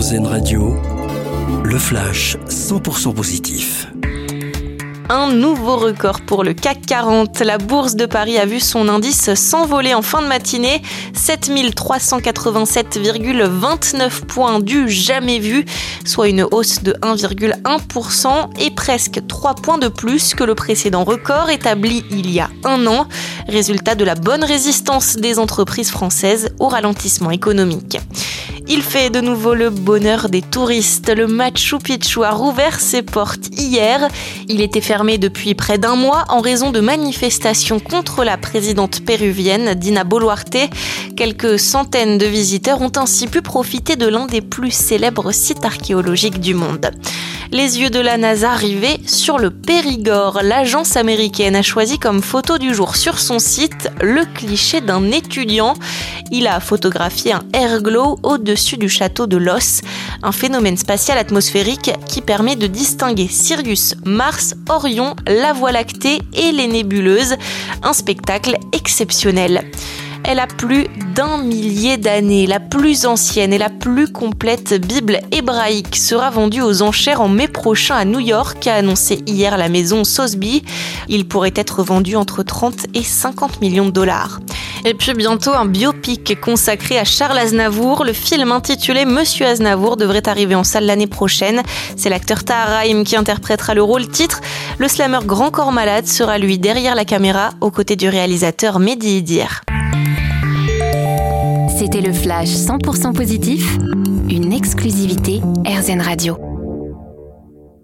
Radio, le flash 100% positif. Un nouveau record pour le CAC 40. La bourse de Paris a vu son indice s'envoler en fin de matinée. 7387,29 points du jamais vu, soit une hausse de 1,1% et presque 3 points de plus que le précédent record établi il y a un an. Résultat de la bonne résistance des entreprises françaises au ralentissement économique. Il fait de nouveau le bonheur des touristes. Le Machu Picchu a rouvert ses portes hier. Il était fermé depuis près d'un mois en raison de manifestations contre la présidente péruvienne Dina Boluarte. Quelques centaines de visiteurs ont ainsi pu profiter de l'un des plus célèbres sites archéologiques du monde. Les yeux de la NASA arrivaient sur le Périgord. L'agence américaine a choisi comme photo du jour sur son site le cliché d'un étudiant. Il a photographié un air glow au-dessus du château de Los, un phénomène spatial atmosphérique qui permet de distinguer Sirius, Mars, Orion, la Voie lactée et les nébuleuses. Un spectacle exceptionnel. Elle a plus d'un millier d'années. La plus ancienne et la plus complète Bible hébraïque sera vendue aux enchères en mai prochain à New York, a annoncé hier la maison Sotheby. Il pourrait être vendu entre 30 et 50 millions de dollars. Et puis bientôt un biopic consacré à Charles Aznavour. Le film intitulé Monsieur Aznavour devrait arriver en salle l'année prochaine. C'est l'acteur Tahar qui interprétera le rôle titre. Le slammer Grand Corps Malade sera lui derrière la caméra aux côtés du réalisateur Mehdi Idir. C'était le flash 100% positif, une exclusivité RZN Radio.